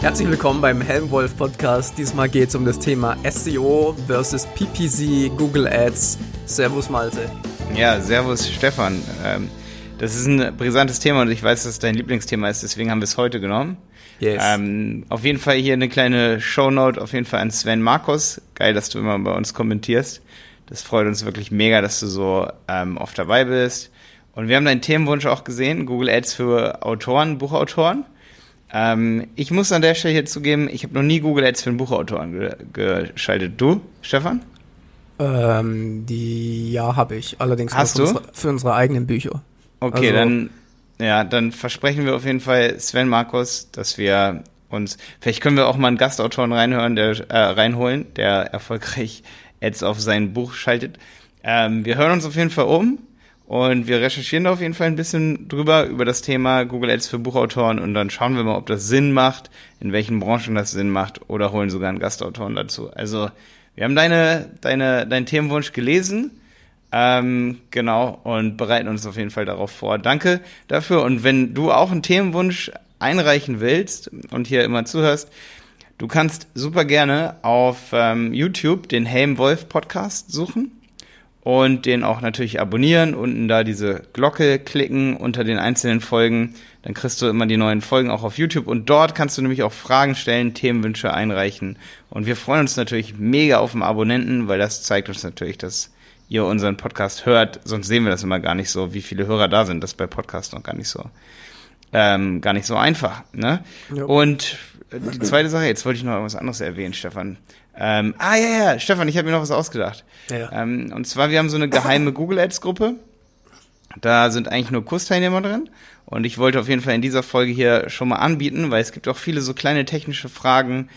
Herzlich willkommen beim Helmwolf Podcast. Diesmal geht es um das Thema SEO versus PPC, Google Ads. Servus Malte. Ja, servus Stefan. Ähm, das ist ein brisantes Thema und ich weiß, dass es dein Lieblingsthema ist, deswegen haben wir es heute genommen. Yes. Ähm, auf jeden Fall hier eine kleine Shownote, auf jeden Fall an Sven Markus. Geil, dass du immer bei uns kommentierst. Das freut uns wirklich mega, dass du so ähm, oft dabei bist. Und wir haben deinen Themenwunsch auch gesehen, Google Ads für Autoren, Buchautoren. Ähm, ich muss an der Stelle hier zugeben, ich habe noch nie Google Ads für einen Buchautoren ge geschaltet. Du, Stefan? Ähm, die ja, habe ich. Allerdings Hast für, du? Unsere, für unsere eigenen Bücher. Okay, also, dann ja, dann versprechen wir auf jeden Fall Sven Markus, dass wir uns vielleicht können wir auch mal einen Gastautoren reinhören, der äh, reinholen, der erfolgreich Ads auf sein Buch schaltet. Ähm, wir hören uns auf jeden Fall um und wir recherchieren da auf jeden Fall ein bisschen drüber, über das Thema Google Ads für Buchautoren und dann schauen wir mal, ob das Sinn macht, in welchen Branchen das Sinn macht oder holen sogar einen Gastautoren dazu. Also, wir haben deine, deine, deinen Themenwunsch gelesen. Ähm, genau, und bereiten uns auf jeden Fall darauf vor. Danke dafür. Und wenn du auch einen Themenwunsch einreichen willst und hier immer zuhörst, du kannst super gerne auf ähm, YouTube den Helm Wolf Podcast suchen und den auch natürlich abonnieren, unten da diese Glocke klicken unter den einzelnen Folgen, dann kriegst du immer die neuen Folgen auch auf YouTube und dort kannst du nämlich auch Fragen stellen, Themenwünsche einreichen und wir freuen uns natürlich mega auf den Abonnenten, weil das zeigt uns natürlich, dass ihr unseren Podcast hört, sonst sehen wir das immer gar nicht so, wie viele Hörer da sind, das ist bei Podcasts noch gar nicht so ähm, gar nicht so einfach. Ne? Ja. Und die zweite Sache, jetzt wollte ich noch was anderes erwähnen, Stefan. Ähm, ah ja, ja, Stefan, ich habe mir noch was ausgedacht. Ja. Ähm, und zwar, wir haben so eine geheime Google Ads Gruppe. Da sind eigentlich nur Kursteilnehmer drin. Und ich wollte auf jeden Fall in dieser Folge hier schon mal anbieten, weil es gibt auch viele so kleine technische Fragen,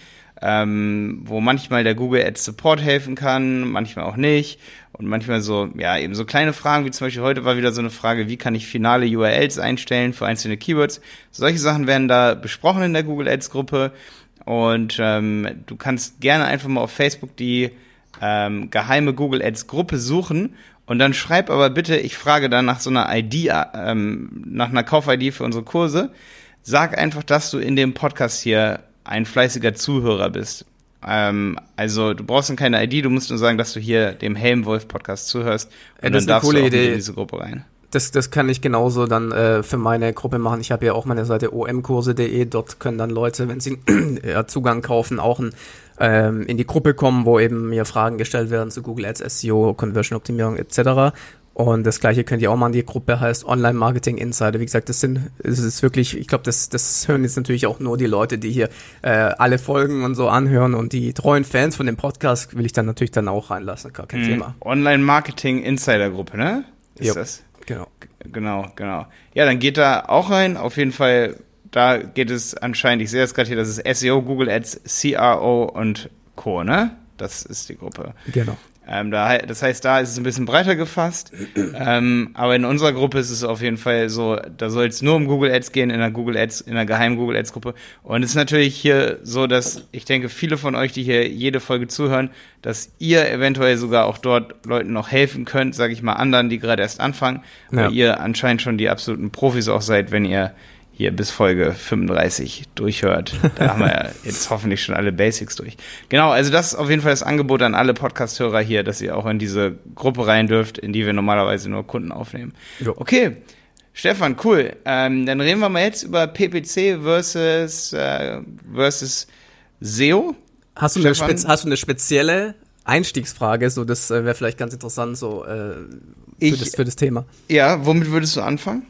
ähm, wo manchmal der Google Ads Support helfen kann, manchmal auch nicht. Und manchmal so, ja, eben so kleine Fragen, wie zum Beispiel heute war wieder so eine Frage, wie kann ich finale URLs einstellen für einzelne Keywords. Solche Sachen werden da besprochen in der Google Ads Gruppe. Und ähm, du kannst gerne einfach mal auf Facebook die ähm, geheime Google Ads Gruppe suchen und dann schreib aber bitte, ich frage dann nach so einer ID, ähm, nach einer Kauf-ID für unsere Kurse. Sag einfach, dass du in dem Podcast hier ein fleißiger Zuhörer bist. Ähm, also du brauchst dann keine ID, du musst nur sagen, dass du hier dem Helmwolf Podcast zuhörst und ja, dann darfst du auch Idee. in diese Gruppe rein das, das kann ich genauso dann äh, für meine Gruppe machen. Ich habe ja auch meine Seite omkurse.de. Dort können dann Leute, wenn sie ja, Zugang kaufen, auch ein, ähm, in die Gruppe kommen, wo eben mir Fragen gestellt werden zu Google Ads, SEO, Conversion Optimierung etc. Und das gleiche könnt ihr auch machen. Die Gruppe heißt Online Marketing Insider. Wie gesagt, das sind, es ist wirklich, ich glaube, das, das hören jetzt natürlich auch nur die Leute, die hier äh, alle Folgen und so anhören und die treuen Fans von dem Podcast will ich dann natürlich dann auch reinlassen. Gar kein mhm. Thema. Online Marketing Insider Gruppe, ne? Ist yep. das? Genau. Genau, genau. Ja, dann geht da auch rein. Auf jeden Fall, da geht es anscheinend, ich sehe das gerade hier, das ist SEO, Google Ads, CRO und Co., ne? Das ist die Gruppe. Genau. Ähm, da, das heißt, da ist es ein bisschen breiter gefasst. ähm, aber in unserer Gruppe ist es auf jeden Fall so, da soll es nur um Google Ads gehen, in der Google Ads, in der geheimen Google Ads Gruppe. Und es ist natürlich hier so, dass ich denke, viele von euch, die hier jede Folge zuhören, dass ihr eventuell sogar auch dort Leuten noch helfen könnt, sage ich mal, anderen, die gerade erst anfangen, ja. weil ihr anscheinend schon die absoluten Profis auch seid, wenn ihr hier bis Folge 35 durchhört. Da haben wir ja jetzt hoffentlich schon alle Basics durch. Genau, also das ist auf jeden Fall das Angebot an alle Podcast-Hörer hier, dass ihr auch in diese Gruppe rein dürft, in die wir normalerweise nur Kunden aufnehmen. Jo. Okay. Stefan, cool. Ähm, dann reden wir mal jetzt über PPC versus, äh, versus SEO. Hast du, eine, hast du eine spezielle Einstiegsfrage? So, das äh, wäre vielleicht ganz interessant so äh, für, ich, das, für das Thema. Ja, womit würdest du anfangen?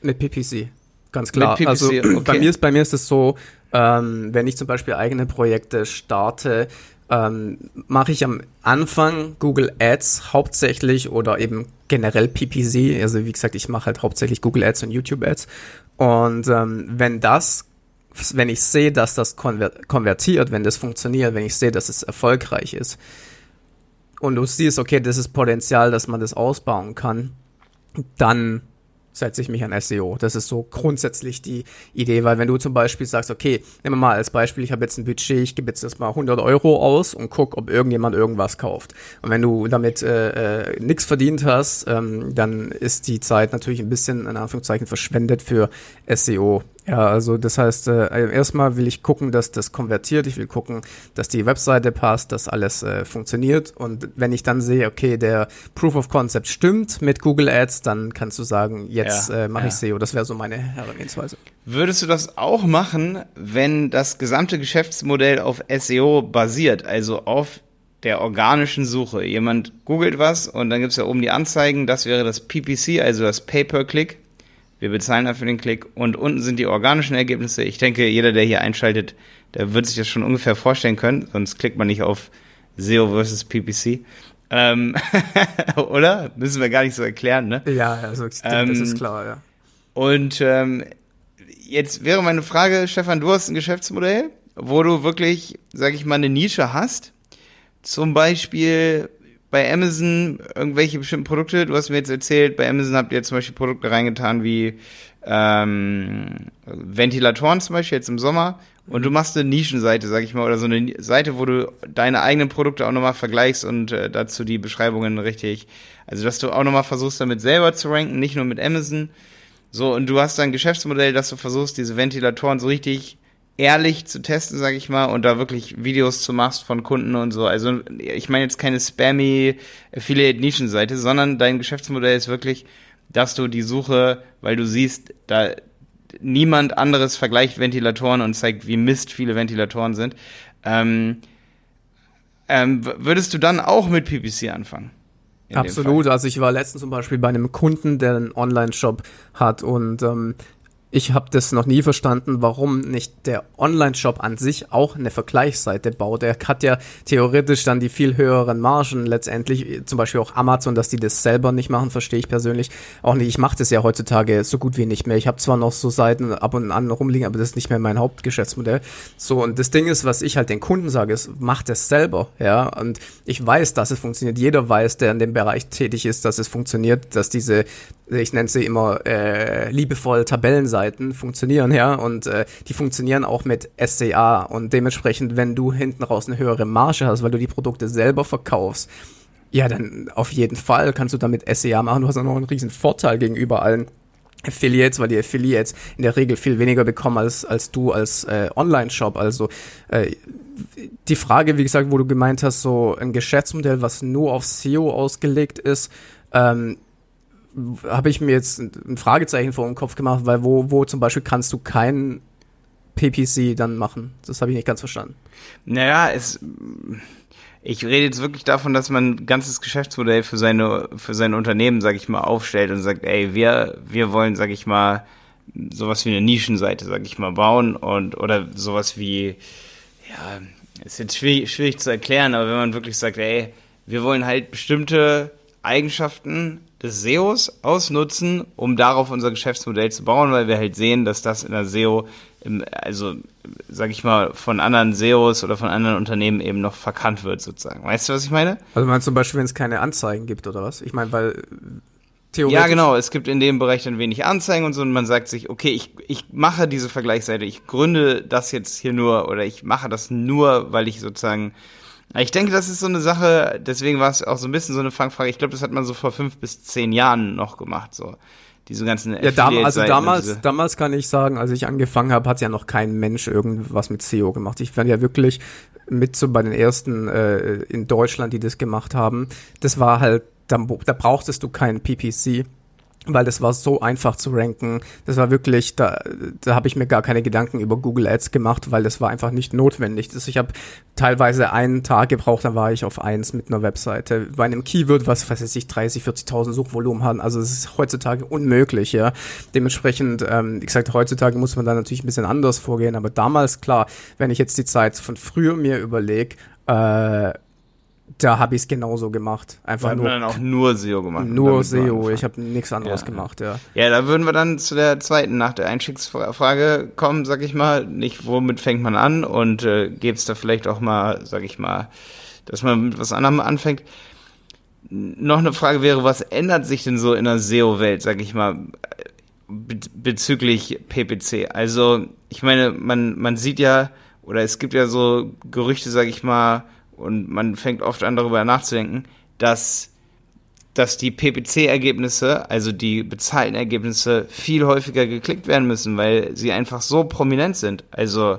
Mit PPC. Ganz klar. Also okay. bei mir ist bei mir ist es so, ähm, wenn ich zum Beispiel eigene Projekte starte, ähm, mache ich am Anfang Google Ads hauptsächlich oder eben generell PPC. Also wie gesagt, ich mache halt hauptsächlich Google Ads und YouTube Ads. Und ähm, wenn das, wenn ich sehe, dass das konvertiert, wenn das funktioniert, wenn ich sehe, dass es erfolgreich ist und du siehst, okay, das ist Potenzial, dass man das ausbauen kann, dann setze ich mich an SEO. Das ist so grundsätzlich die Idee, weil wenn du zum Beispiel sagst, okay, nehmen wir mal als Beispiel, ich habe jetzt ein Budget, ich gebe jetzt erstmal 100 Euro aus und guck, ob irgendjemand irgendwas kauft. Und wenn du damit äh, äh, nichts verdient hast, ähm, dann ist die Zeit natürlich ein bisschen in Anführungszeichen verschwendet für SEO. Ja, also das heißt, äh, erstmal will ich gucken, dass das konvertiert. Ich will gucken, dass die Webseite passt, dass alles äh, funktioniert. Und wenn ich dann sehe, okay, der Proof of Concept stimmt mit Google Ads, dann kannst du sagen, jetzt ja, äh, mache ja. ich SEO. Das wäre so meine Herangehensweise. Würdest du das auch machen, wenn das gesamte Geschäftsmodell auf SEO basiert, also auf der organischen Suche? Jemand googelt was und dann gibt es ja oben die Anzeigen, das wäre das PPC, also das Pay-per-Click wir bezahlen dafür den Klick und unten sind die organischen Ergebnisse. Ich denke, jeder, der hier einschaltet, der wird sich das schon ungefähr vorstellen können, sonst klickt man nicht auf SEO versus PPC. Ähm, oder? Müssen wir gar nicht so erklären, ne? Ja, also denke, ähm, das ist klar, ja. Und ähm, jetzt wäre meine Frage, Stefan, du hast ein Geschäftsmodell, wo du wirklich, sag ich mal, eine Nische hast. Zum Beispiel bei Amazon irgendwelche bestimmten Produkte? Du hast mir jetzt erzählt, bei Amazon habt ihr zum Beispiel Produkte reingetan wie ähm, Ventilatoren zum Beispiel jetzt im Sommer. Und du machst eine Nischenseite, sag ich mal, oder so eine Seite, wo du deine eigenen Produkte auch nochmal vergleichst und äh, dazu die Beschreibungen richtig. Also, dass du auch nochmal versuchst, damit selber zu ranken, nicht nur mit Amazon. So, und du hast ein Geschäftsmodell, dass du versuchst, diese Ventilatoren so richtig ehrlich zu testen, sag ich mal, und da wirklich Videos zu machst von Kunden und so. Also ich meine jetzt keine spammy Affiliate-Nischenseite, sondern dein Geschäftsmodell ist wirklich, dass du die Suche, weil du siehst, da niemand anderes vergleicht Ventilatoren und zeigt, wie Mist viele Ventilatoren sind. Ähm, ähm, würdest du dann auch mit PPC anfangen? Absolut. Also ich war letztens zum Beispiel bei einem Kunden, der einen Online-Shop hat und ähm, ich habe das noch nie verstanden, warum nicht der Online-Shop an sich auch eine Vergleichsseite baut. Er hat ja theoretisch dann die viel höheren Margen letztendlich, zum Beispiel auch Amazon, dass die das selber nicht machen, verstehe ich persönlich auch nicht. Ich mache das ja heutzutage so gut wie nicht mehr. Ich habe zwar noch so Seiten ab und an rumliegen, aber das ist nicht mehr mein Hauptgeschäftsmodell. So, und das Ding ist, was ich halt den Kunden sage, ist, macht es selber, ja. Und ich weiß, dass es funktioniert. Jeder weiß, der in dem Bereich tätig ist, dass es funktioniert, dass diese ich nenne sie immer äh, liebevoll Tabellenseiten funktionieren, ja, und äh, die funktionieren auch mit SCA und dementsprechend, wenn du hinten raus eine höhere Marge hast, weil du die Produkte selber verkaufst, ja, dann auf jeden Fall kannst du damit SEA machen. Du hast auch noch einen riesen Vorteil gegenüber allen Affiliates, weil die Affiliates in der Regel viel weniger bekommen als, als du als äh, Online-Shop. Also äh, die Frage, wie gesagt, wo du gemeint hast, so ein Geschäftsmodell, was nur auf SEO ausgelegt ist, ähm, habe ich mir jetzt ein Fragezeichen vor dem Kopf gemacht, weil wo, wo zum Beispiel kannst du kein PPC dann machen? Das habe ich nicht ganz verstanden. Naja, es, ich rede jetzt wirklich davon, dass man ein ganzes Geschäftsmodell für seine, für sein Unternehmen, sag ich mal, aufstellt und sagt, ey, wir, wir wollen, sag ich mal, sowas wie eine Nischenseite, sag ich mal, bauen und, oder sowas wie, ja, ist jetzt schwierig, schwierig zu erklären, aber wenn man wirklich sagt, ey, wir wollen halt bestimmte Eigenschaften des SEOs ausnutzen, um darauf unser Geschäftsmodell zu bauen, weil wir halt sehen, dass das in der SEO, im, also sag ich mal, von anderen SEOs oder von anderen Unternehmen eben noch verkannt wird sozusagen. Weißt du, was ich meine? Also meinst du zum Beispiel, wenn es keine Anzeigen gibt oder was? Ich meine, weil theoretisch... Ja, genau. Es gibt in dem Bereich dann wenig Anzeigen und so und man sagt sich, okay, ich, ich mache diese Vergleichsseite, ich gründe das jetzt hier nur oder ich mache das nur, weil ich sozusagen ich denke, das ist so eine Sache, deswegen war es auch so ein bisschen so eine Fangfrage. Ich glaube, das hat man so vor fünf bis zehn Jahren noch gemacht, so. Diese ganzen Ja, dam also damals, damals kann ich sagen, als ich angefangen habe, hat ja noch kein Mensch irgendwas mit SEO gemacht. Ich war ja wirklich mit so bei den ersten äh, in Deutschland, die das gemacht haben. Das war halt, da, da brauchtest du keinen PPC weil das war so einfach zu ranken. Das war wirklich, da, da habe ich mir gar keine Gedanken über Google Ads gemacht, weil das war einfach nicht notwendig. Das, ich habe teilweise einen Tag gebraucht, dann war ich auf eins mit einer Webseite. Bei einem Keyword, was weiß ich, 30, 40.000 Suchvolumen haben. Also es ist heutzutage unmöglich, ja. Dementsprechend, ähm, wie gesagt, heutzutage muss man da natürlich ein bisschen anders vorgehen, aber damals, klar, wenn ich jetzt die Zeit von früher mir überlege, äh, da habe ich es genauso gemacht. Einfach da nur. dann auch nur SEO gemacht. Nur SEO. Ich habe nichts anderes ja. gemacht, ja. Ja, da würden wir dann zu der zweiten nach der Einstiegsfrage kommen, sag ich mal. Nicht, womit fängt man an und äh, gäbe es da vielleicht auch mal, sag ich mal, dass man mit was anderem anfängt. Noch eine Frage wäre, was ändert sich denn so in der SEO-Welt, sag ich mal, be bezüglich PPC? Also, ich meine, man, man sieht ja, oder es gibt ja so Gerüchte, sag ich mal, und man fängt oft an, darüber nachzudenken, dass dass die PPC-Ergebnisse, also die bezahlten Ergebnisse, viel häufiger geklickt werden müssen, weil sie einfach so prominent sind. Also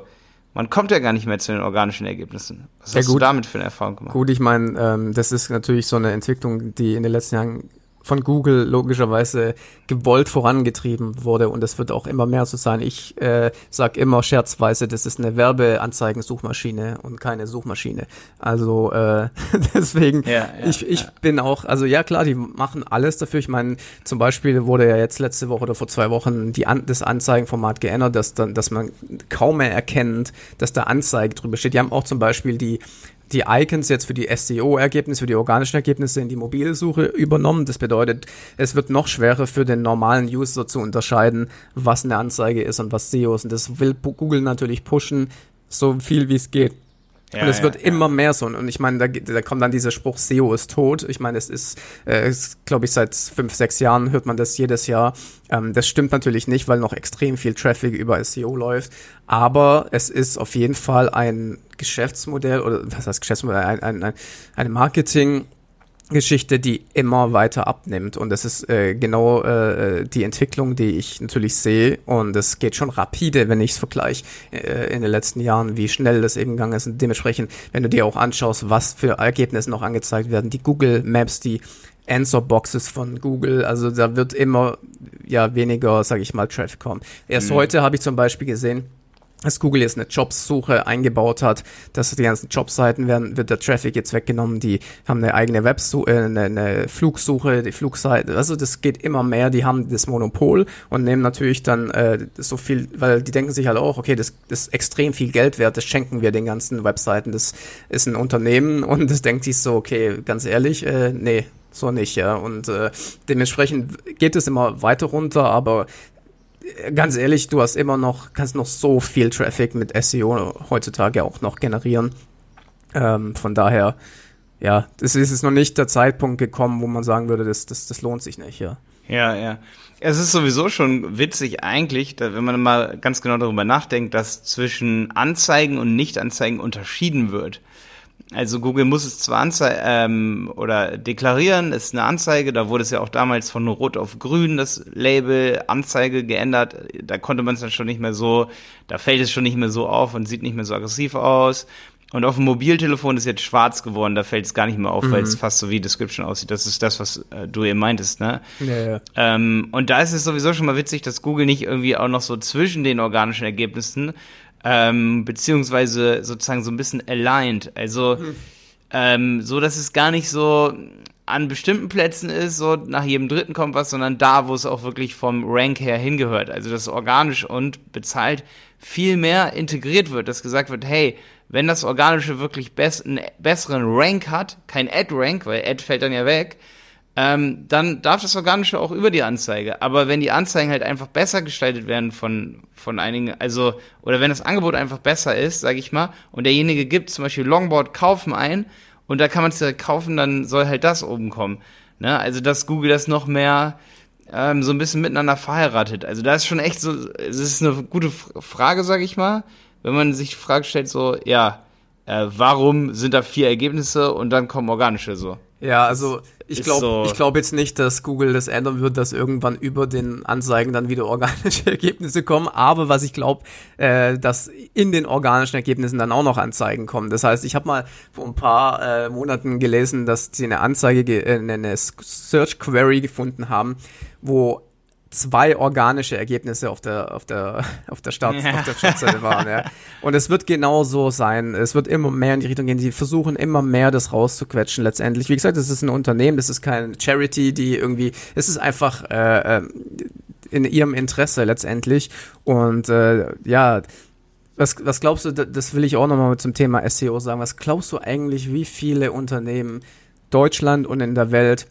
man kommt ja gar nicht mehr zu den organischen Ergebnissen. Was ja, hast gut. du damit für eine Erfahrung gemacht? Gut, ich meine, ähm, das ist natürlich so eine Entwicklung, die in den letzten Jahren von Google logischerweise gewollt vorangetrieben wurde und es wird auch immer mehr so sein. Ich äh, sage immer scherzweise, das ist eine Werbeanzeigensuchmaschine und keine Suchmaschine. Also äh, deswegen, ja, ja, ich, ich ja. bin auch, also ja klar, die machen alles dafür. Ich meine, zum Beispiel wurde ja jetzt letzte Woche oder vor zwei Wochen die An das Anzeigenformat geändert, dass dann, dass man kaum mehr erkennt, dass da Anzeige drüber steht. Die haben auch zum Beispiel die die Icons jetzt für die SEO-Ergebnisse, für die organischen Ergebnisse in die Mobilsuche übernommen. Das bedeutet, es wird noch schwerer für den normalen User zu unterscheiden, was eine Anzeige ist und was SEO ist. Und das will Google natürlich pushen, so viel wie es geht. Ja, und es ja, wird ja. immer mehr so. Und ich meine, da, da kommt dann dieser Spruch, SEO ist tot. Ich meine, es ist, äh, glaube ich, seit fünf, sechs Jahren hört man das jedes Jahr. Ähm, das stimmt natürlich nicht, weil noch extrem viel Traffic über SEO läuft. Aber es ist auf jeden Fall ein Geschäftsmodell oder was heißt Geschäftsmodell, ein, ein, ein, eine Marketing- Geschichte, die immer weiter abnimmt. Und das ist äh, genau äh, die Entwicklung, die ich natürlich sehe. Und es geht schon rapide, wenn ich es vergleiche äh, in den letzten Jahren, wie schnell das eben gegangen ist. Und dementsprechend, wenn du dir auch anschaust, was für Ergebnisse noch angezeigt werden, die Google Maps, die Answer-Boxes von Google, also da wird immer ja weniger, sage ich mal, Traffic kommen. Erst mhm. heute habe ich zum Beispiel gesehen, dass Google jetzt eine Jobsuche eingebaut hat, dass die ganzen Jobseiten werden, wird der Traffic jetzt weggenommen, die haben eine eigene Websuche, äh, eine, eine Flugsuche, die Flugseite, also das geht immer mehr, die haben das Monopol und nehmen natürlich dann äh, so viel, weil die denken sich halt auch, okay, das, das ist extrem viel Geld wert, das schenken wir den ganzen Webseiten, das ist ein Unternehmen und das denkt sich so, okay, ganz ehrlich, äh, nee, so nicht, ja. Und äh, dementsprechend geht es immer weiter runter, aber ganz ehrlich, du hast immer noch, kannst noch so viel Traffic mit SEO heutzutage auch noch generieren. Ähm, von daher, ja, es ist noch nicht der Zeitpunkt gekommen, wo man sagen würde, das, das, das lohnt sich nicht, ja. Ja, ja. Es ist sowieso schon witzig eigentlich, wenn man mal ganz genau darüber nachdenkt, dass zwischen Anzeigen und Nicht-Anzeigen unterschieden wird. Also Google muss es zwar anzeigen ähm, oder deklarieren, ist eine Anzeige, da wurde es ja auch damals von Rot auf Grün das Label Anzeige geändert. Da konnte man es dann schon nicht mehr so, da fällt es schon nicht mehr so auf und sieht nicht mehr so aggressiv aus. Und auf dem Mobiltelefon ist jetzt schwarz geworden, da fällt es gar nicht mehr auf, mhm. weil es fast so wie Description aussieht. Das ist das, was äh, du eben meintest, ne? Ja, ja. Ähm, und da ist es sowieso schon mal witzig, dass Google nicht irgendwie auch noch so zwischen den organischen Ergebnissen ähm, beziehungsweise sozusagen so ein bisschen aligned. Also mhm. ähm, so, dass es gar nicht so an bestimmten Plätzen ist, so nach jedem dritten kommt was, sondern da, wo es auch wirklich vom Rank her hingehört. Also dass organisch und bezahlt viel mehr integriert wird, dass gesagt wird, hey, wenn das Organische wirklich best einen besseren Rank hat, kein Ad-Rank, weil Ad fällt dann ja weg, ähm, dann darf das Organische auch über die Anzeige. Aber wenn die Anzeigen halt einfach besser gestaltet werden von, von einigen, also, oder wenn das Angebot einfach besser ist, sage ich mal, und derjenige gibt zum Beispiel Longboard kaufen ein und da kann man es direkt kaufen, dann soll halt das oben kommen. Ne? Also, dass Google das noch mehr ähm, so ein bisschen miteinander verheiratet. Also, da ist schon echt so, es ist eine gute Frage, sage ich mal, wenn man sich die Frage stellt, so, ja, äh, warum sind da vier Ergebnisse und dann kommen organische so? Ja, also ich glaube so ich glaub jetzt nicht, dass Google das ändern wird, dass irgendwann über den Anzeigen dann wieder organische Ergebnisse kommen. Aber was ich glaube, äh, dass in den organischen Ergebnissen dann auch noch Anzeigen kommen. Das heißt, ich habe mal vor ein paar äh, Monaten gelesen, dass sie eine Anzeige, äh, eine Search Query gefunden haben, wo zwei organische Ergebnisse auf der auf der auf der Start ja. auf der Startseite waren. Ja. Und es wird genau so sein. Es wird immer mehr in die Richtung gehen. Sie versuchen immer mehr das rauszuquetschen. Letztendlich, wie gesagt, das ist ein Unternehmen, das ist kein Charity, die irgendwie. Es ist einfach äh, äh in ihrem Interesse letztendlich. Und äh, ja. Was, was glaubst du, das will ich auch nochmal zum Thema SEO sagen, was glaubst du eigentlich, wie viele Unternehmen Deutschland und in der Welt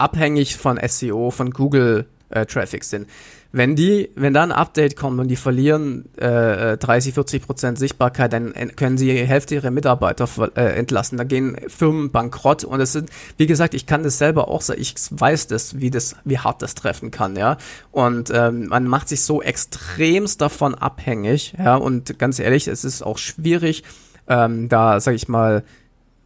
abhängig von SEO, von Google äh, Traffic sind. Wenn die, wenn da ein Update kommt und die verlieren äh, 30, 40 Prozent Sichtbarkeit, dann können sie die Hälfte ihrer Mitarbeiter äh, entlassen. Da gehen Firmen bankrott und es sind, wie gesagt, ich kann das selber auch sagen, ich weiß das, wie das, wie hart das treffen kann, ja. Und ähm, man macht sich so extremst davon abhängig, ja. Und ganz ehrlich, es ist auch schwierig, ähm, da, sag ich mal,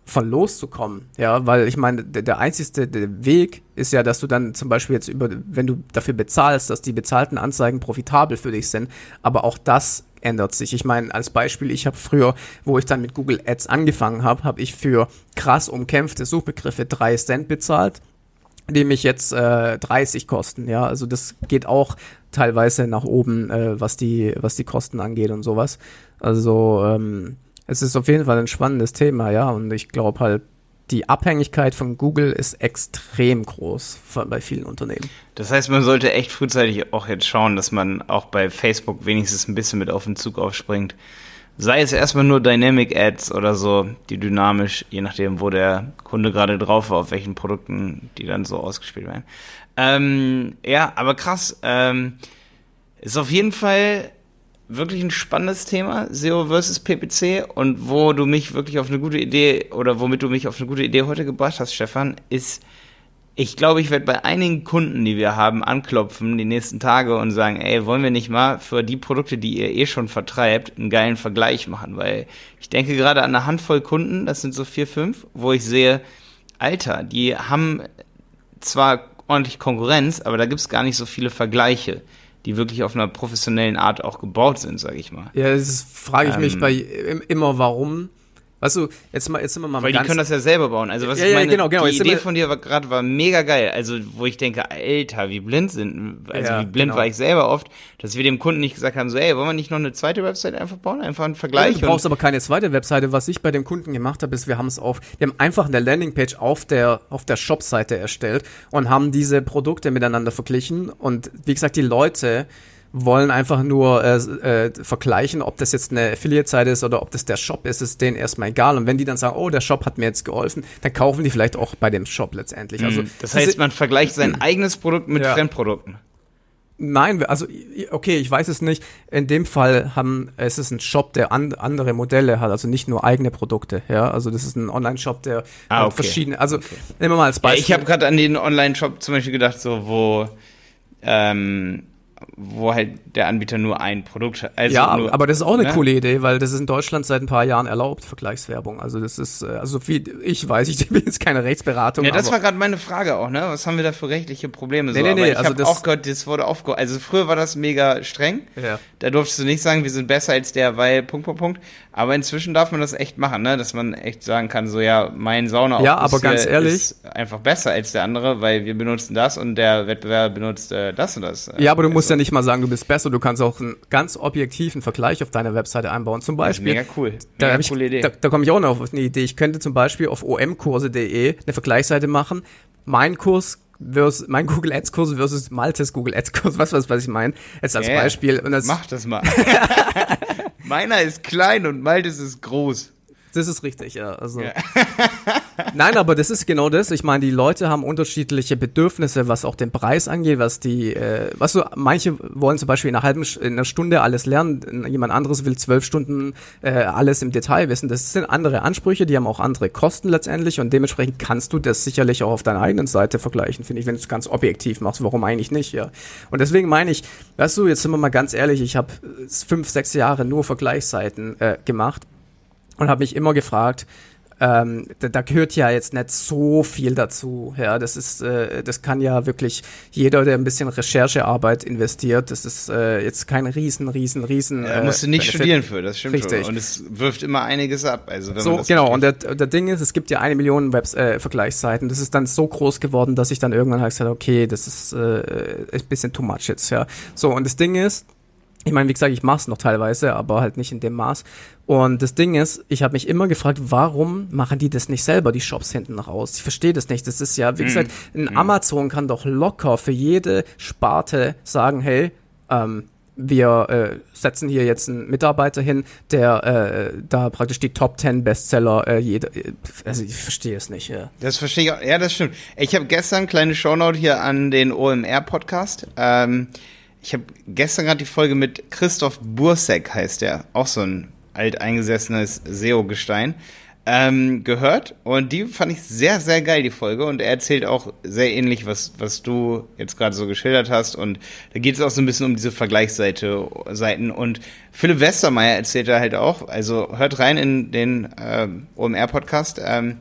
von loszukommen. Ja, weil ich meine, der, der einzigste Weg ist ja, dass du dann zum Beispiel jetzt über, wenn du dafür bezahlst, dass die bezahlten Anzeigen profitabel für dich sind, aber auch das ändert sich. Ich meine, als Beispiel, ich habe früher, wo ich dann mit Google Ads angefangen habe, habe ich für krass umkämpfte Suchbegriffe drei Cent bezahlt die mich jetzt äh, 30 kosten. Ja, also das geht auch teilweise nach oben, äh, was die was die Kosten angeht und sowas. Also ähm, es ist auf jeden Fall ein spannendes Thema, ja, und ich glaube halt, die Abhängigkeit von Google ist extrem groß bei vielen Unternehmen. Das heißt, man sollte echt frühzeitig auch jetzt schauen, dass man auch bei Facebook wenigstens ein bisschen mit auf den Zug aufspringt. Sei es erstmal nur Dynamic Ads oder so, die dynamisch, je nachdem, wo der Kunde gerade drauf war, auf welchen Produkten die dann so ausgespielt werden. Ähm, ja, aber krass. Ähm, ist auf jeden Fall wirklich ein spannendes Thema, SEO versus PPC. Und wo du mich wirklich auf eine gute Idee oder womit du mich auf eine gute Idee heute gebracht hast, Stefan, ist, ich glaube, ich werde bei einigen Kunden, die wir haben, anklopfen die nächsten Tage und sagen, ey, wollen wir nicht mal für die Produkte, die ihr eh schon vertreibt, einen geilen Vergleich machen? Weil ich denke gerade an eine Handvoll Kunden, das sind so vier, fünf, wo ich sehe, Alter, die haben zwar ordentlich Konkurrenz, aber da gibt es gar nicht so viele Vergleiche die wirklich auf einer professionellen Art auch gebaut sind, sage ich mal. Ja, das frage ich ähm, mich bei immer, warum Weißt du, jetzt mal, jetzt sind wir mal Weil die können das ja selber bauen. Also was ja, ich meine, ja, genau, genau. die Idee von dir war gerade war mega geil. Also wo ich denke, Alter, wie blind sind, also ja, wie blind genau. war ich selber oft, dass wir dem Kunden nicht gesagt haben, so, ey, wollen wir nicht noch eine zweite Website einfach bauen, einfach einen Vergleich. du brauchst aber keine zweite Webseite. Was ich bei dem Kunden gemacht habe, ist, wir haben es auf, wir haben einfach eine Landingpage auf der auf der Shop-Seite erstellt und haben diese Produkte miteinander verglichen und wie gesagt, die Leute wollen einfach nur äh, äh, vergleichen, ob das jetzt eine Affiliate-Seite ist oder ob das der Shop ist, ist denen erstmal egal. Und wenn die dann sagen, oh, der Shop hat mir jetzt geholfen, dann kaufen die vielleicht auch bei dem Shop letztendlich. Also, mhm. das heißt, man vergleicht sein eigenes Produkt mit ja. Fremdprodukten. Nein, also okay, ich weiß es nicht. In dem Fall haben es ist ein Shop, der an, andere Modelle hat, also nicht nur eigene Produkte. Ja, also das ist ein Online-Shop, der ah, okay. verschiedene. Also okay. nehmen wir mal als Beispiel. Ja, ich habe gerade an den Online-Shop zum Beispiel gedacht, so wo ähm, wo halt der Anbieter nur ein Produkt hat. Also ja, nur, aber das ist auch eine ne? coole Idee, weil das ist in Deutschland seit ein paar Jahren erlaubt, Vergleichswerbung. Also das ist, äh, also wie ich weiß, ich bin jetzt keine Rechtsberatung. Ja, das war gerade meine Frage auch, ne? Was haben wir da für rechtliche Probleme? Nee, so, nee, nee, ich also habe auch gehört, das wurde aufgehoben. Also früher war das mega streng. Ja. Da durftest du nicht sagen, wir sind besser als der, weil Punkt, Punkt, Punkt. Aber inzwischen darf man das echt machen, ne? Dass man echt sagen kann, so ja, mein Sauna ja, aber ganz ehrlich, ist einfach besser als der andere, weil wir benutzen das und der Wettbewerber benutzt äh, das und das. Ja, aber du musst also. ja nicht mal sagen, du bist besser. Du kannst auch einen ganz objektiven Vergleich auf deiner Webseite einbauen. Zum Beispiel. Mega cool. Mega da ich, coole Idee. Da, da komme ich auch noch auf eine Idee. Ich könnte zum Beispiel auf omkurse.de eine Vergleichsseite machen. Mein Kurs versus, mein Google Ads Kurs versus Maltes Google Ads Kurs, was, was, was ich meine. Jetzt als yeah, Beispiel. Und das, mach das mal. Meiner ist klein und Maltes ist groß. Das ist richtig, ja. Also. Ja. Nein, aber das ist genau das. Ich meine, die Leute haben unterschiedliche Bedürfnisse, was auch den Preis angeht, was die, äh, was du, manche wollen zum Beispiel in einer halben, in einer Stunde alles lernen, jemand anderes will zwölf Stunden äh, alles im Detail wissen. Das sind andere Ansprüche, die haben auch andere Kosten letztendlich und dementsprechend kannst du das sicherlich auch auf deiner eigenen Seite vergleichen, finde ich, wenn du es ganz objektiv machst. Warum eigentlich nicht, ja? Und deswegen meine ich, weißt du, jetzt sind wir mal ganz ehrlich, ich habe fünf, sechs Jahre nur Vergleichsseiten äh, gemacht und habe mich immer gefragt, ähm, da, da, gehört ja jetzt nicht so viel dazu. Ja, das ist, äh, das kann ja wirklich jeder, der ein bisschen Recherchearbeit investiert. Das ist äh, jetzt kein riesen, riesen, riesen. Ja, musst du nicht Benefit. studieren für, das stimmt Richtig. schon. Und es wirft immer einiges ab. Also wenn so, genau. Und der, der Ding ist, es gibt ja eine Million Webs äh, Vergleichsseiten. Das ist dann so groß geworden, dass ich dann irgendwann halt gesagt, okay, das ist äh, ein bisschen too much jetzt. Ja. So und das Ding ist ich meine, wie gesagt, ich mache es noch teilweise, aber halt nicht in dem Maß. Und das Ding ist, ich habe mich immer gefragt, warum machen die das nicht selber, die Shops hinten raus? Ich verstehe das nicht. Das ist ja, wie mhm. gesagt, ein mm. Amazon kann doch locker für jede Sparte sagen, hey, ähm, wir äh, setzen hier jetzt einen Mitarbeiter hin, der äh, da praktisch die Top 10 Bestseller äh, jede, also ich verstehe es nicht. Ja. Das verstehe ich auch. Ja, das stimmt. Ich habe gestern kleine Shownote hier an den OMR Podcast. Ähm, ich habe gestern gerade die Folge mit Christoph Bursek, heißt der, auch so ein alteingesessenes SEO-Gestein. ähm, gehört und die fand ich sehr, sehr geil, die Folge. Und er erzählt auch sehr ähnlich, was, was du jetzt gerade so geschildert hast. Und da geht es auch so ein bisschen um diese Vergleichsseite Seiten. Und Philipp Westermeier erzählt da halt auch, also hört rein in den äh, OMR-Podcast. Ähm,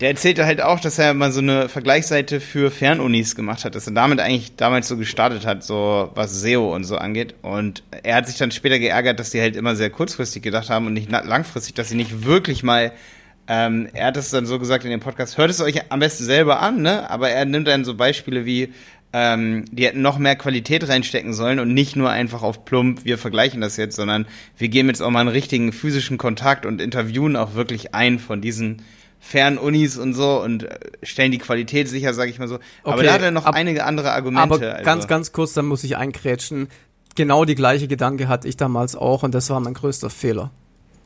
der erzählte halt auch, dass er mal so eine Vergleichsseite für Fernunis gemacht hat, dass er damit eigentlich damals so gestartet hat, so was SEO und so angeht. Und er hat sich dann später geärgert, dass die halt immer sehr kurzfristig gedacht haben und nicht langfristig, dass sie nicht wirklich mal ähm, er hat es dann so gesagt in dem Podcast, hört es euch am besten selber an, ne? Aber er nimmt dann so Beispiele wie, ähm, die hätten noch mehr Qualität reinstecken sollen und nicht nur einfach auf plump, wir vergleichen das jetzt, sondern wir geben jetzt auch mal einen richtigen physischen Kontakt und interviewen auch wirklich einen von diesen Fernunis und so und äh, stellen die Qualität sicher, sage ich mal so. Okay, aber da hat er noch ab, einige andere Argumente. Aber also. ganz, ganz kurz, dann muss ich einkrätschen. Genau die gleiche Gedanke hatte ich damals auch und das war mein größter Fehler.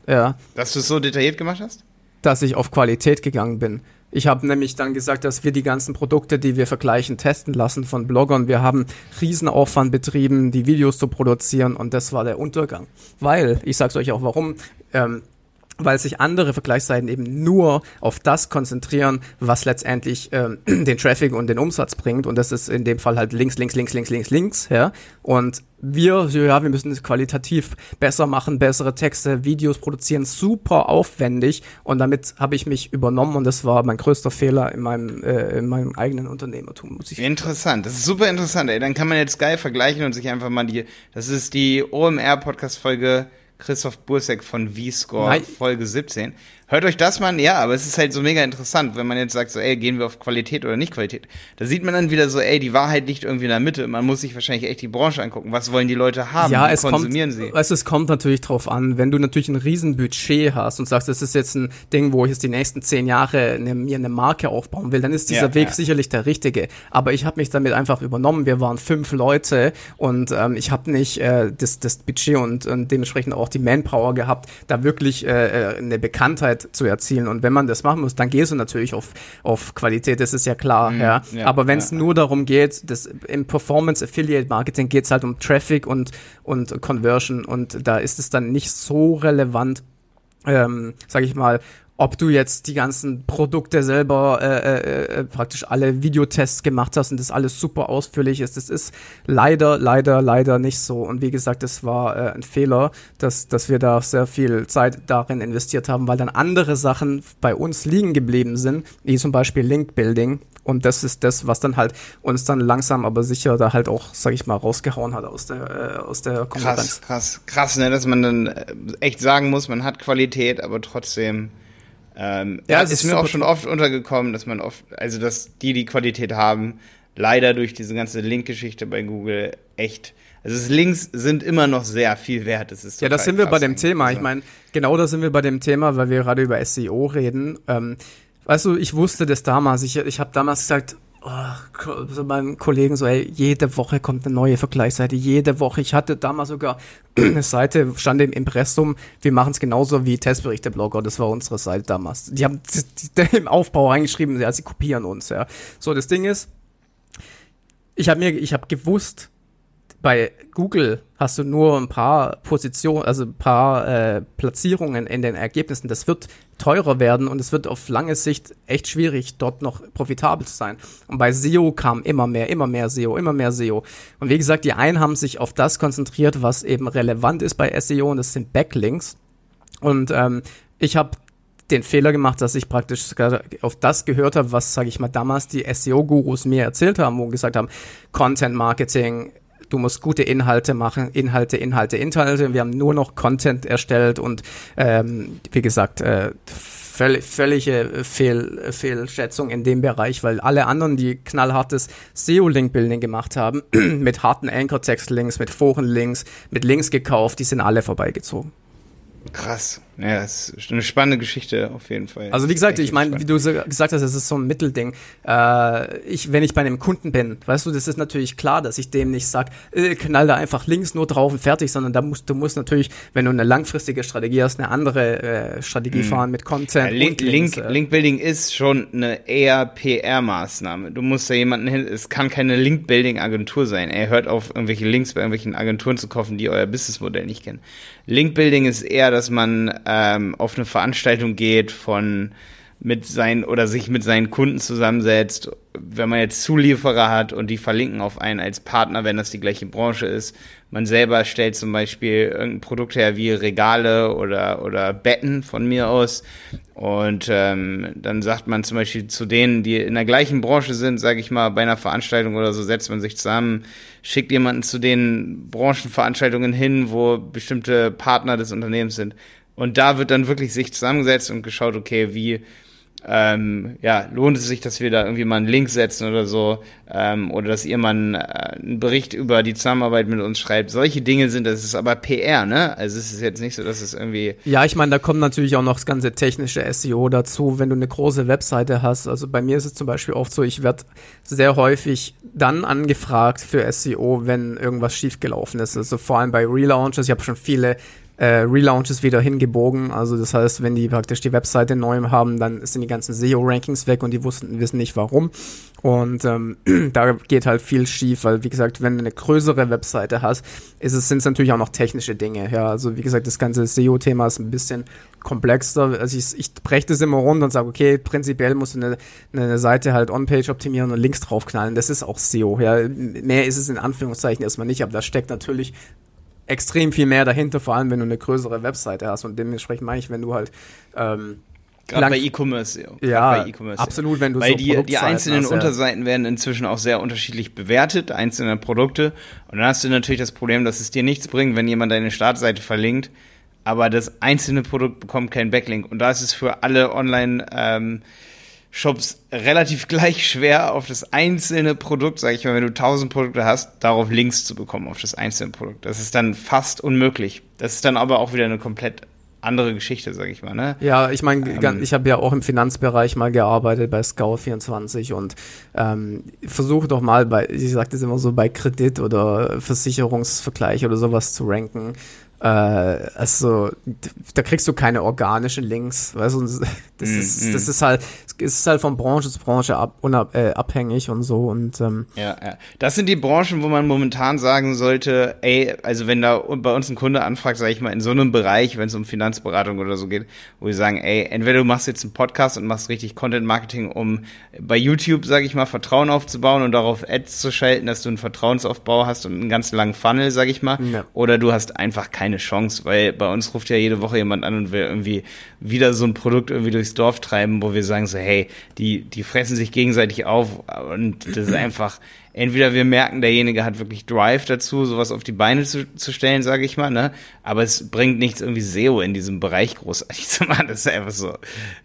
Ja. Dass du es so detailliert gemacht hast? Dass ich auf Qualität gegangen bin. Ich habe nämlich dann gesagt, dass wir die ganzen Produkte, die wir vergleichen, testen lassen von Bloggern. Wir haben Riesenaufwand betrieben, die Videos zu produzieren und das war der Untergang. Weil, ich sag's euch auch warum, ähm, weil sich andere Vergleichsseiten eben nur auf das konzentrieren, was letztendlich ähm, den Traffic und den Umsatz bringt. Und das ist in dem Fall halt links, links, links, links, links, links. Ja? Und wir, ja, wir müssen es qualitativ besser machen, bessere Texte, Videos produzieren, super aufwendig. Und damit habe ich mich übernommen und das war mein größter Fehler in meinem, äh, in meinem eigenen Unternehmertum, muss ich Interessant, das ist super interessant. Ey. Dann kann man jetzt geil vergleichen und sich einfach mal die, das ist die OMR-Podcast-Folge Christoph Bursek von V-Score, Folge 17. Hört euch das mal an, ja, aber es ist halt so mega interessant, wenn man jetzt sagt, so, ey, gehen wir auf Qualität oder nicht Qualität. Da sieht man dann wieder so, ey, die Wahrheit liegt irgendwie in der Mitte. Man muss sich wahrscheinlich echt die Branche angucken. Was wollen die Leute haben? Ja, Wie es konsumieren kommt, sie? Also es kommt natürlich drauf an, wenn du natürlich ein Riesenbudget hast und sagst, das ist jetzt ein Ding, wo ich jetzt die nächsten zehn Jahre eine, mir eine Marke aufbauen will, dann ist dieser ja, Weg ja. sicherlich der richtige. Aber ich habe mich damit einfach übernommen. Wir waren fünf Leute und ähm, ich habe nicht äh, das, das Budget und, und dementsprechend auch die Manpower gehabt, da wirklich äh, äh eine Bekanntheit zu erzielen. Und wenn man das machen muss, dann gehst du natürlich auf, auf Qualität, das ist ja klar. Mhm, ja. ja. Aber wenn es ja. nur darum geht, das, im Performance Affiliate Marketing geht es halt um Traffic und, und Conversion und da ist es dann nicht so relevant, ähm, sage ich mal, ob du jetzt die ganzen Produkte selber äh, äh, äh, praktisch alle Videotests gemacht hast und das alles super ausführlich ist. Das ist leider, leider, leider nicht so. Und wie gesagt, es war äh, ein Fehler, dass, dass wir da sehr viel Zeit darin investiert haben, weil dann andere Sachen bei uns liegen geblieben sind, wie zum Beispiel Link-Building. Und das ist das, was dann halt uns dann langsam, aber sicher da halt auch, sag ich mal, rausgehauen hat aus der, äh, aus der Konkurrenz. Krass, krass, krass, ne, dass man dann äh, echt sagen muss, man hat Qualität, aber trotzdem ähm, ja, es ist mir auch schon oft untergekommen, dass man oft, also dass die, die Qualität haben, leider durch diese ganze Link-Geschichte bei Google echt. Also Links sind immer noch sehr viel wert. Das ist ja, das sind wir bei dem Thema. Also. Ich meine, genau da sind wir bei dem Thema, weil wir gerade über SEO reden. Ähm, weißt du, ich wusste das damals. Ich, ich habe damals gesagt, oh, so meinen Kollegen so, ey, jede Woche kommt eine neue Vergleichsseite, jede Woche. Ich hatte damals sogar eine Seite, stand im Impressum, wir machen es genauso wie Testberichte-Blogger, das war unsere Seite damals. Die haben die, die, im Aufbau reingeschrieben, ja, sie kopieren uns, ja. So, das Ding ist, ich habe mir, ich habe gewusst, bei Google hast du nur ein paar Positionen, also ein paar äh, Platzierungen in den Ergebnissen. Das wird teurer werden und es wird auf lange Sicht echt schwierig, dort noch profitabel zu sein. Und bei SEO kam immer mehr, immer mehr SEO, immer mehr SEO. Und wie gesagt, die einen haben sich auf das konzentriert, was eben relevant ist bei SEO und das sind Backlinks. Und ähm, ich habe den Fehler gemacht, dass ich praktisch auf das gehört habe, was, sage ich mal, damals die SEO-Gurus mir erzählt haben, wo gesagt haben, Content Marketing, du musst gute Inhalte machen, Inhalte, Inhalte, Inhalte. Wir haben nur noch Content erstellt und ähm, wie gesagt, äh, völ völlige Fehl Fehlschätzung in dem Bereich, weil alle anderen, die knallhartes SEO-Link-Building gemacht haben, mit harten Anchor-Text-Links, mit Foren-Links, mit Links gekauft, die sind alle vorbeigezogen. Krass. Ja, das ist eine spannende Geschichte auf jeden Fall. Also wie gesagt, ich meine, wie du so gesagt hast, es ist so ein Mittelding. Äh, ich, wenn ich bei einem Kunden bin, weißt du, das ist natürlich klar, dass ich dem nicht sag, äh, knall da einfach links nur drauf und fertig, sondern da musst du musst natürlich, wenn du eine langfristige Strategie hast, eine andere äh, Strategie mhm. fahren mit Content. Ja, Link, Link, äh. Link Building ist schon eine eher PR-Maßnahme. Du musst da jemanden hin, es kann keine Link Building Agentur sein. Er hört auf irgendwelche Links bei irgendwelchen Agenturen zu kaufen, die euer Businessmodell nicht kennen. Link Building ist eher, dass man ähm, auf eine Veranstaltung geht, von mit seinen oder sich mit seinen Kunden zusammensetzt, wenn man jetzt Zulieferer hat und die verlinken auf einen als Partner, wenn das die gleiche Branche ist. Man selber stellt zum Beispiel irgendein Produkt her wie Regale oder, oder Betten von mir aus. Und ähm, dann sagt man zum Beispiel zu denen, die in der gleichen Branche sind, sage ich mal, bei einer Veranstaltung oder so, setzt man sich zusammen, schickt jemanden zu den Branchenveranstaltungen hin, wo bestimmte Partner des Unternehmens sind. Und da wird dann wirklich sich zusammengesetzt und geschaut, okay, wie ähm, ja, lohnt es sich, dass wir da irgendwie mal einen Link setzen oder so, ähm, oder dass ihr mal einen, äh, einen, Bericht über die Zusammenarbeit mit uns schreibt. Solche Dinge sind, das ist aber PR, ne? Also es ist jetzt nicht so, dass es irgendwie. Ja, ich meine, da kommt natürlich auch noch das ganze technische SEO dazu, wenn du eine große Webseite hast. Also bei mir ist es zum Beispiel oft so, ich werde sehr häufig dann angefragt für SEO, wenn irgendwas schiefgelaufen ist. Also vor allem bei Relaunches. Ich habe schon viele äh, Relaunches wieder hingebogen. Also das heißt, wenn die praktisch die Webseite neu haben, dann sind die ganzen SEO-Rankings weg und die wussten, wissen nicht warum. Und ähm, da geht halt viel schief, weil wie gesagt, wenn du eine größere Webseite hast, ist es, sind es natürlich auch noch technische Dinge. Ja, also wie gesagt, das ganze SEO-Thema ist ein bisschen komplexer. Also ich, ich breche das immer runter und sage, okay, prinzipiell musst du eine, eine Seite halt on-page optimieren und Links draufknallen. Das ist auch SEO. Ja, mehr ist es in Anführungszeichen erstmal nicht, aber da steckt natürlich extrem viel mehr dahinter, vor allem wenn du eine größere Webseite hast. Und dementsprechend meine ich, wenn du halt ähm, Gerade bei E-Commerce, ja. E absolut, wenn du Weil so die, die einzelnen hast, Unterseiten ja. werden inzwischen auch sehr unterschiedlich bewertet, einzelne Produkte. Und dann hast du natürlich das Problem, dass es dir nichts bringt, wenn jemand deine Startseite verlinkt, aber das einzelne Produkt bekommt keinen Backlink. Und da ist es für alle Online- ähm, Shops relativ gleich schwer, auf das einzelne Produkt, sag ich mal, wenn du tausend Produkte hast, darauf Links zu bekommen, auf das einzelne Produkt. Das ist dann fast unmöglich. Das ist dann aber auch wieder eine komplett andere Geschichte, sag ich mal. Ne? Ja, ich meine, ähm, ich habe ja auch im Finanzbereich mal gearbeitet bei Scout24 und ähm, versuche doch mal bei, ich sage das immer so, bei Kredit oder Versicherungsvergleich oder sowas zu ranken. Äh, also, da kriegst du keine organischen Links, weißt du, das, mm, ist, mm. das ist halt, es ist halt von Branche zu Branche ab, unab, äh, abhängig und so und ähm, ja, ja. Das sind die Branchen, wo man momentan sagen sollte, ey, also wenn da bei uns ein Kunde anfragt, sage ich mal, in so einem Bereich, wenn es um Finanzberatung oder so geht, wo wir sagen, ey, entweder du machst jetzt einen Podcast und machst richtig Content Marketing, um bei YouTube, sage ich mal, Vertrauen aufzubauen und darauf Ads zu schalten, dass du einen Vertrauensaufbau hast und einen ganz langen Funnel, sage ich mal, ja. oder du hast einfach keine keine Chance, weil bei uns ruft ja jede Woche jemand an und will irgendwie wieder so ein Produkt irgendwie durchs Dorf treiben, wo wir sagen so, hey, die, die fressen sich gegenseitig auf und das ist einfach, entweder wir merken, derjenige hat wirklich Drive dazu, sowas auf die Beine zu, zu stellen, sage ich mal, ne? Aber es bringt nichts irgendwie SEO in diesem Bereich großartig zu machen. Das ist einfach so.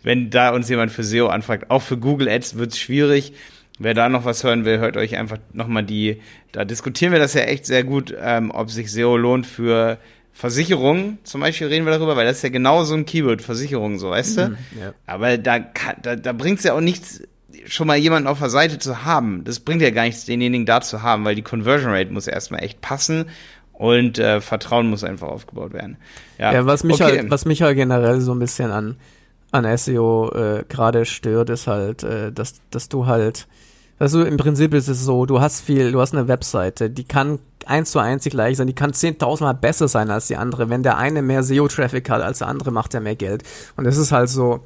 Wenn da uns jemand für SEO anfragt, auch für Google Ads wird es schwierig. Wer da noch was hören will, hört euch einfach nochmal die, da diskutieren wir das ja echt sehr gut, ähm, ob sich SEO lohnt für Versicherung, zum Beispiel reden wir darüber, weil das ist ja genau so ein Keyword, Versicherung, so, weißt du? Mhm, ja. Aber da, da, da bringt es ja auch nichts, schon mal jemanden auf der Seite zu haben. Das bringt ja gar nichts, denjenigen da zu haben, weil die Conversion Rate muss erstmal echt passen und äh, Vertrauen muss einfach aufgebaut werden. Ja, ja was, mich okay. halt, was mich halt generell so ein bisschen an, an SEO äh, gerade stört, ist halt, äh, dass, dass du halt, also im Prinzip ist es so, du hast viel, du hast eine Webseite, die kann eins zu eins die gleiche sein. Die kann zehntausendmal besser sein als die andere. Wenn der eine mehr SEO-Traffic hat als der andere, macht er mehr Geld. Und das ist halt so,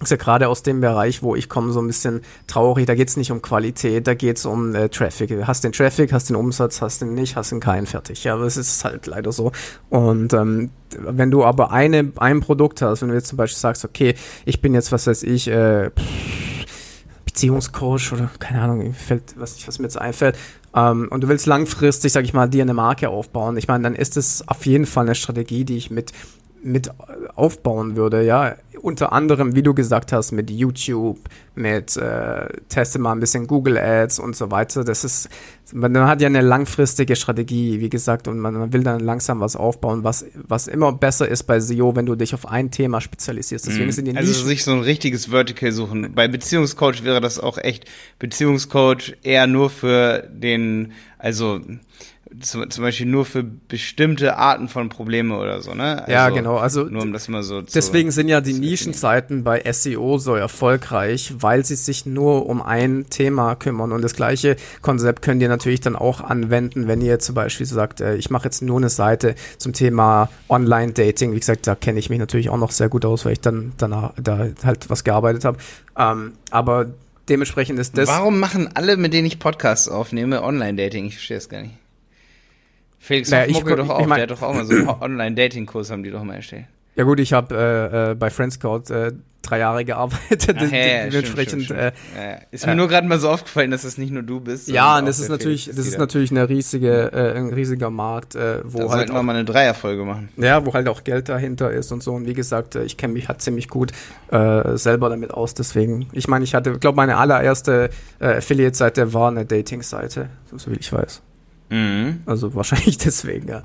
ist ja gerade aus dem Bereich, wo ich komme, so ein bisschen traurig. Da geht's nicht um Qualität, da geht's um äh, Traffic. Hast den Traffic, hast den Umsatz, hast den nicht, hast den keinen fertig. Ja, aber es ist halt leider so. Und ähm, wenn du aber eine, ein Produkt hast, wenn du jetzt zum Beispiel sagst, okay, ich bin jetzt, was weiß ich, äh, Beziehungscoach oder keine Ahnung, fällt was was mir jetzt einfällt, ähm, und du willst langfristig, sag ich mal, dir eine Marke aufbauen, ich meine, dann ist es auf jeden Fall eine Strategie, die ich mit mit aufbauen würde, ja. Unter anderem, wie du gesagt hast, mit YouTube, mit äh, teste mal ein bisschen Google Ads und so weiter. Das ist, man hat ja eine langfristige Strategie, wie gesagt, und man, man, will dann langsam was aufbauen, was, was immer besser ist bei SEO, wenn du dich auf ein Thema spezialisierst. Deswegen mhm. sind die Also sich so ein richtiges Vertical suchen. Bei Beziehungscoach wäre das auch echt Beziehungscoach eher nur für den, also zum, zum Beispiel nur für bestimmte Arten von Probleme oder so, ne? Also ja, genau. Also nur um das mal so Deswegen sind ja die Nischenseiten bei SEO so erfolgreich, weil sie sich nur um ein Thema kümmern. Und das gleiche Konzept könnt ihr natürlich dann auch anwenden, wenn ihr zum Beispiel sagt, äh, ich mache jetzt nur eine Seite zum Thema Online-Dating. Wie gesagt, da kenne ich mich natürlich auch noch sehr gut aus, weil ich dann danach da halt was gearbeitet habe. Ähm, aber dementsprechend ist das. Warum machen alle, mit denen ich Podcasts aufnehme, Online-Dating? Ich verstehe es gar nicht. Felix naja, ich, doch auch, ich mein, der hat doch auch mal so einen Online-Dating-Kurs, haben die doch mal erstellt. Ja gut, ich habe äh, äh, bei Friendscout äh, drei Jahre gearbeitet. Ach, ja, dementsprechend. Äh, ja, ist mir nur gerade mal so aufgefallen, dass das nicht nur du bist. Ja, und das ist natürlich, das ist natürlich eine riesige, äh, ein riesiger Markt, äh, wo da halt auch, wir mal eine Dreierfolge machen. Ja, wo halt auch Geld dahinter ist und so. Und wie gesagt, äh, ich kenne mich halt ziemlich gut äh, selber damit aus. Deswegen, ich meine, ich hatte, glaube meine allererste äh, Affiliate-Seite war eine Dating-Seite, so wie ich weiß. Mhm. Also wahrscheinlich deswegen, ja.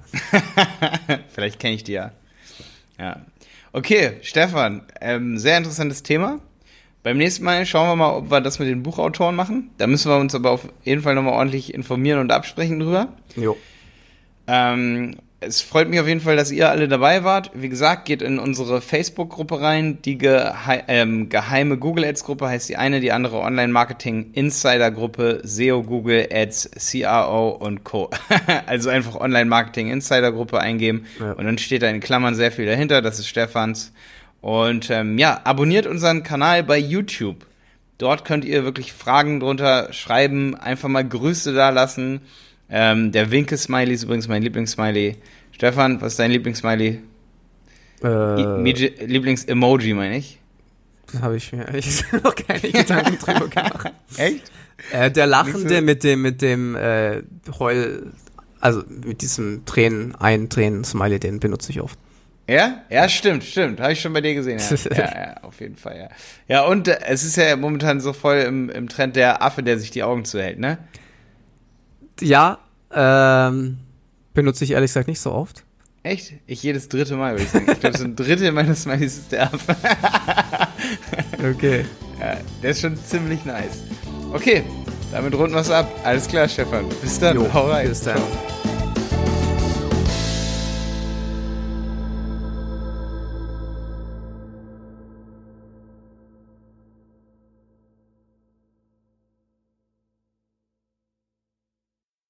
Vielleicht kenne ich die ja. Ja. Okay, Stefan, ähm, sehr interessantes Thema. Beim nächsten Mal schauen wir mal, ob wir das mit den Buchautoren machen. Da müssen wir uns aber auf jeden Fall nochmal ordentlich informieren und absprechen drüber. Jo. Ähm, es freut mich auf jeden Fall, dass ihr alle dabei wart. Wie gesagt, geht in unsere Facebook-Gruppe rein. Die gehe ähm, geheime Google Ads-Gruppe heißt die eine, die andere Online-Marketing-Insider-Gruppe SEO Google Ads, CRO und Co. also einfach Online-Marketing-Insider-Gruppe eingeben ja. und dann steht da in Klammern sehr viel dahinter. Das ist Stefans. Und ähm, ja, abonniert unseren Kanal bei YouTube. Dort könnt ihr wirklich Fragen drunter schreiben, einfach mal Grüße da lassen. Ähm, der Winke-Smiley ist übrigens mein Lieblings-Smiley. Stefan, was ist dein Lieblings-Smiley? Äh, Lieblings-Emoji, meine ich. Habe ich mir ehrlich noch keine Gedanken drüber gemacht. Echt? Äh, der Lachende mit dem, mit dem äh, Heul, also mit diesem Tränen, ein Tränen-Smiley, den benutze ich oft. Ja? Ja, stimmt, stimmt. Habe ich schon bei dir gesehen. Ja, ja, ja auf jeden Fall, ja. Ja, und äh, es ist ja momentan so voll im, im Trend der Affe, der sich die Augen zuhält, ne? Ja, ähm, benutze ich ehrlich gesagt nicht so oft. Echt? Ich jedes dritte Mal, würde ich sagen. Ich glaube, so ein Drittel meines Smileys ist der Affe. okay. Ja, der ist schon ziemlich nice. Okay, damit runden wir es ab. Alles klar, Stefan. Bis dann. Jo, Hau rein. Bis dann. Ciao.